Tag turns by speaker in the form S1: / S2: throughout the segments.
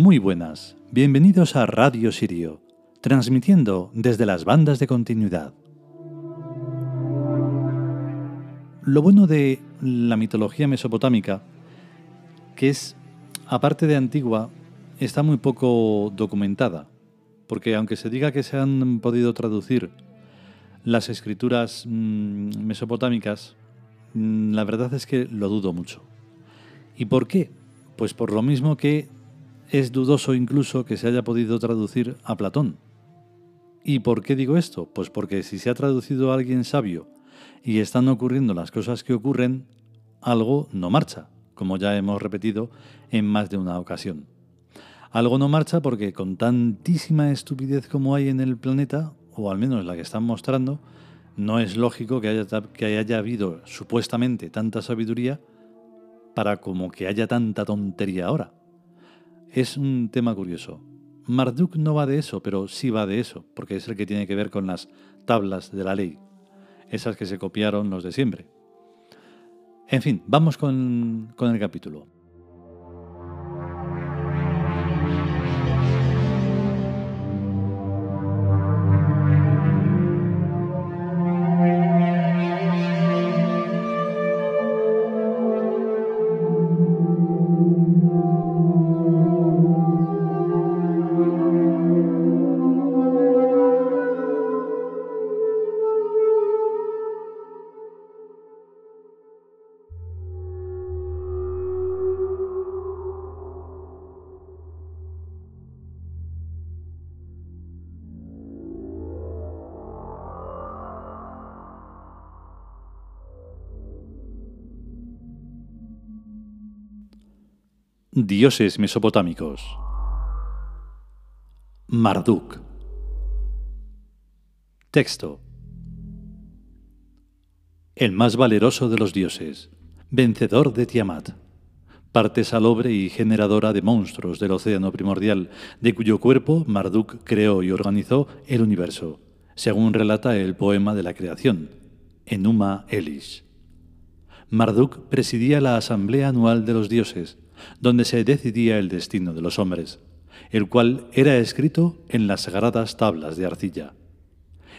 S1: Muy buenas, bienvenidos a Radio Sirio, transmitiendo desde las bandas de continuidad. Lo bueno de la mitología mesopotámica, que es, aparte de antigua, está muy poco documentada, porque aunque se diga que se han podido traducir las escrituras mm, mesopotámicas, mm, la verdad es que lo dudo mucho. ¿Y por qué? Pues por lo mismo que es dudoso incluso que se haya podido traducir a Platón. ¿Y por qué digo esto? Pues porque si se ha traducido a alguien sabio y están ocurriendo las cosas que ocurren, algo no marcha, como ya hemos repetido en más de una ocasión. Algo no marcha porque con tantísima estupidez como hay en el planeta, o al menos la que están mostrando, no es lógico que haya, que haya habido supuestamente tanta sabiduría para como que haya tanta tontería ahora. Es un tema curioso. Marduk no va de eso, pero sí va de eso, porque es el que tiene que ver con las tablas de la ley, esas que se copiaron los de siempre. En fin, vamos con, con el capítulo. Dioses mesopotámicos. Marduk. Texto. El más valeroso de los dioses, vencedor de Tiamat, parte salobre y generadora de monstruos del océano primordial, de cuyo cuerpo Marduk creó y organizó el universo, según relata el poema de la creación, Enuma Elish. Marduk presidía la asamblea anual de los dioses, donde se decidía el destino de los hombres, el cual era escrito en las sagradas tablas de arcilla.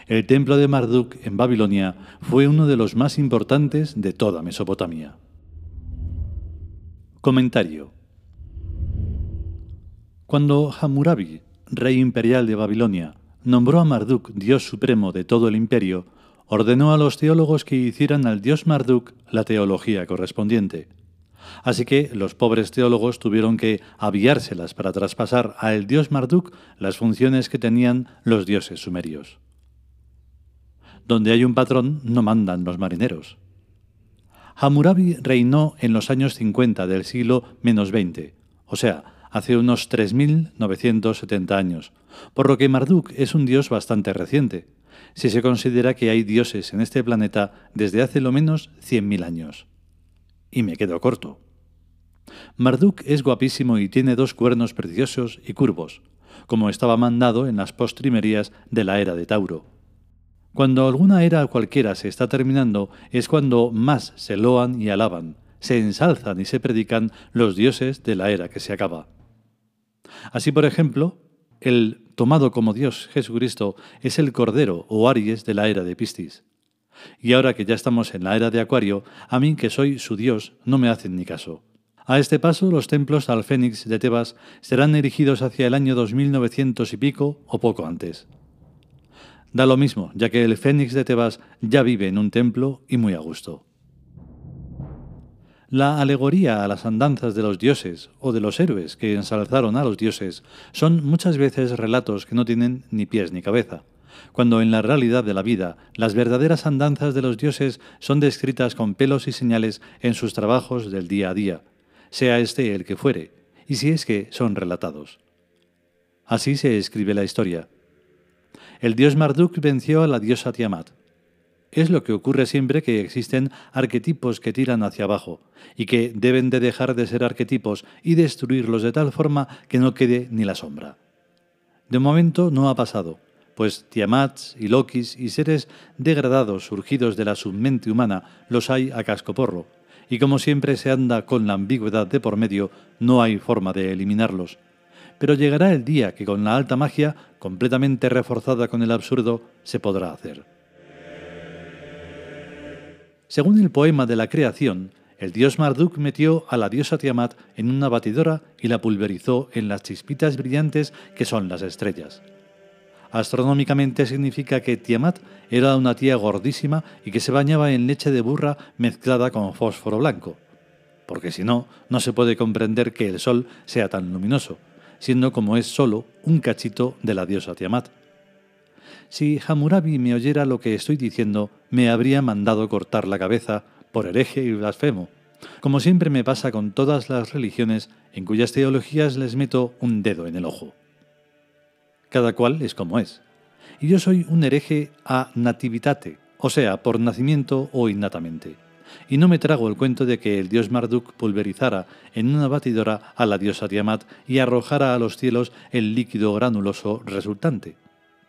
S1: El templo de Marduk en Babilonia fue uno de los más importantes de toda Mesopotamia. Comentario. Cuando Hammurabi, rey imperial de Babilonia, nombró a Marduk dios supremo de todo el imperio, ordenó a los teólogos que hicieran al dios Marduk la teología correspondiente. Así que los pobres teólogos tuvieron que aviárselas para traspasar a el dios Marduk las funciones que tenían los dioses sumerios. Donde hay un patrón no mandan los marineros. Hammurabi reinó en los años 50 del siglo menos 20, o sea, hace unos 3.970 años, por lo que Marduk es un dios bastante reciente, si se considera que hay dioses en este planeta desde hace lo menos 100.000 años y me quedo corto. Marduk es guapísimo y tiene dos cuernos preciosos y curvos, como estaba mandado en las postrimerías de la era de Tauro. Cuando alguna era cualquiera se está terminando es cuando más se loan y alaban, se ensalzan y se predican los dioses de la era que se acaba. Así, por ejemplo, el tomado como Dios Jesucristo es el Cordero o Aries de la era de Piscis. Y ahora que ya estamos en la era de Acuario, a mí que soy su dios, no me hacen ni caso. A este paso, los templos al Fénix de Tebas serán erigidos hacia el año 2900 y pico o poco antes. Da lo mismo, ya que el Fénix de Tebas ya vive en un templo y muy a gusto. La alegoría a las andanzas de los dioses o de los héroes que ensalzaron a los dioses son muchas veces relatos que no tienen ni pies ni cabeza cuando en la realidad de la vida las verdaderas andanzas de los dioses son descritas con pelos y señales en sus trabajos del día a día, sea este el que fuere, y si es que son relatados. Así se escribe la historia. El dios Marduk venció a la diosa Tiamat. Es lo que ocurre siempre que existen arquetipos que tiran hacia abajo, y que deben de dejar de ser arquetipos y destruirlos de tal forma que no quede ni la sombra. De momento no ha pasado, pues Tiamats y Lokis y seres degradados surgidos de la submente humana los hay a cascoporro, y como siempre se anda con la ambigüedad de por medio, no hay forma de eliminarlos. pero llegará el día que con la alta magia, completamente reforzada con el absurdo, se podrá hacer. Según el poema de la creación, el dios Marduk metió a la diosa Tiamat en una batidora y la pulverizó en las chispitas brillantes que son las estrellas. Astronómicamente significa que Tiamat era una tía gordísima y que se bañaba en leche de burra mezclada con fósforo blanco, porque si no, no se puede comprender que el Sol sea tan luminoso, siendo como es solo un cachito de la diosa Tiamat. Si Hammurabi me oyera lo que estoy diciendo, me habría mandado cortar la cabeza por hereje y blasfemo, como siempre me pasa con todas las religiones en cuyas teologías les meto un dedo en el ojo. Cada cual es como es. Y yo soy un hereje a nativitate, o sea, por nacimiento o innatamente. Y no me trago el cuento de que el dios Marduk pulverizara en una batidora a la diosa Tiamat y arrojara a los cielos el líquido granuloso resultante.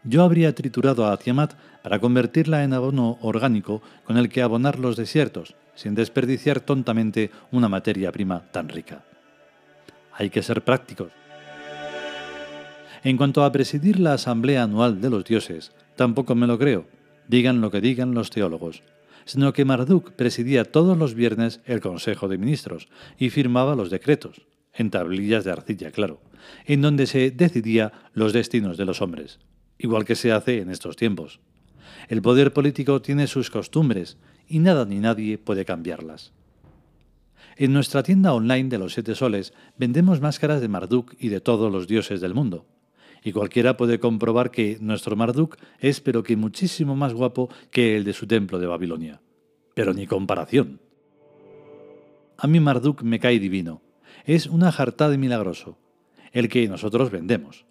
S1: Yo habría triturado a Tiamat para convertirla en abono orgánico con el que abonar los desiertos, sin desperdiciar tontamente una materia prima tan rica. Hay que ser prácticos. En cuanto a presidir la asamblea anual de los dioses, tampoco me lo creo, digan lo que digan los teólogos, sino que Marduk presidía todos los viernes el Consejo de Ministros y firmaba los decretos, en tablillas de arcilla, claro, en donde se decidía los destinos de los hombres igual que se hace en estos tiempos. El poder político tiene sus costumbres y nada ni nadie puede cambiarlas. En nuestra tienda online de los siete soles vendemos máscaras de Marduk y de todos los dioses del mundo. Y cualquiera puede comprobar que nuestro Marduk es pero que muchísimo más guapo que el de su templo de Babilonia. Pero ni comparación. A mí Marduk me cae divino. Es una jartá de milagroso, el que nosotros vendemos.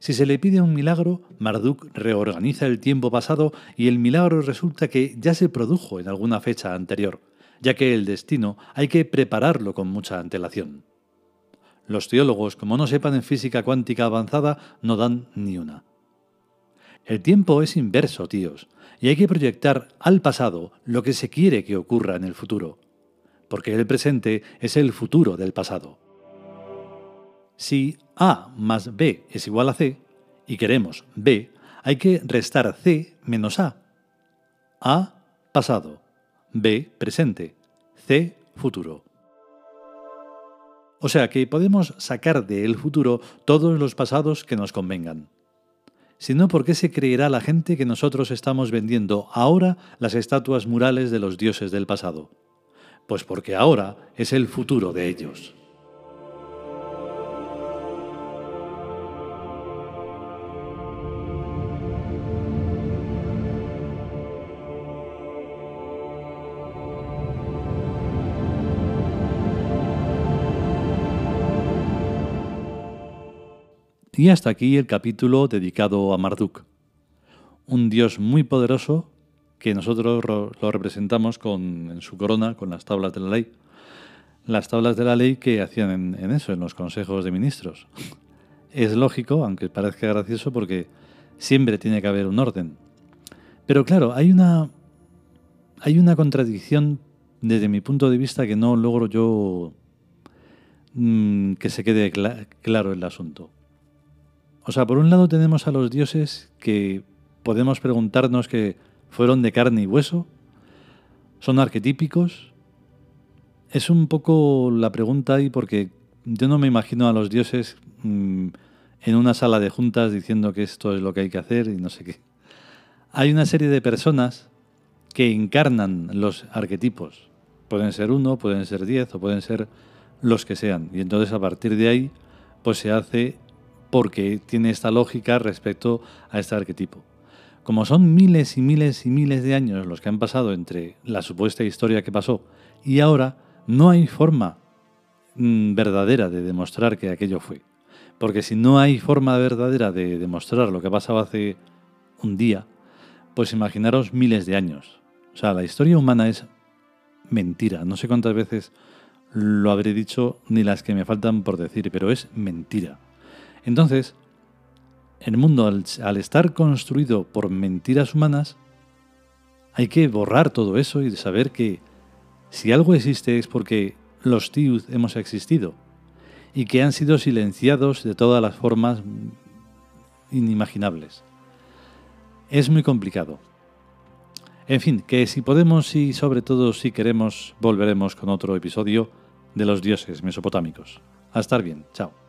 S1: Si se le pide un milagro, Marduk reorganiza el tiempo pasado y el milagro resulta que ya se produjo en alguna fecha anterior, ya que el destino hay que prepararlo con mucha antelación. Los teólogos, como no sepan en física cuántica avanzada, no dan ni una. El tiempo es inverso, tíos, y hay que proyectar al pasado lo que se quiere que ocurra en el futuro, porque el presente es el futuro del pasado. Si A más B es igual a C y queremos B, hay que restar C menos A. A pasado, B presente, C futuro. O sea que podemos sacar del futuro todos los pasados que nos convengan. Si no, ¿por qué se creerá la gente que nosotros estamos vendiendo ahora las estatuas murales de los dioses del pasado? Pues porque ahora es el futuro de ellos. Y hasta aquí el capítulo dedicado a Marduk, un dios muy poderoso que nosotros lo representamos con, en su corona con las tablas de la ley. Las tablas de la ley que hacían en, eso, en los consejos de ministros. Es lógico, aunque parezca gracioso, porque siempre tiene que haber un orden. Pero claro, hay una, hay una contradicción desde mi punto de vista que no logro yo mm, que se quede claro el asunto. O sea, por un lado tenemos a los dioses que podemos preguntarnos que fueron de carne y hueso, son arquetípicos. Es un poco la pregunta ahí porque yo no me imagino a los dioses mm, en una sala de juntas diciendo que esto es lo que hay que hacer y no sé qué. Hay una serie de personas que encarnan los arquetipos. Pueden ser uno, pueden ser diez o pueden ser los que sean. Y entonces a partir de ahí pues se hace porque tiene esta lógica respecto a este arquetipo. Como son miles y miles y miles de años los que han pasado entre la supuesta historia que pasó y ahora, no hay forma mm, verdadera de demostrar que aquello fue. Porque si no hay forma verdadera de demostrar lo que pasaba hace un día, pues imaginaros miles de años. O sea, la historia humana es mentira. No sé cuántas veces lo habré dicho ni las que me faltan por decir, pero es mentira. Entonces, el mundo, al, estar construido por mentiras humanas, hay que borrar todo eso y saber que si algo existe es porque los tíos hemos existido. y que han sido silenciados de todas las formas inimaginables. Es muy complicado. En fin, que si podemos y sobre todo si queremos, volveremos con otro episodio de los dioses mesopotámicos. A estar bien, chao.